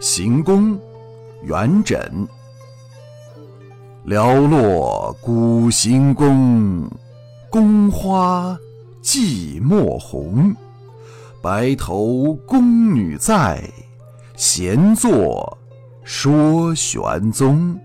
行宫元稹。寥落古行宫宫花寂寞红。白头宫女在闲坐说玄宗。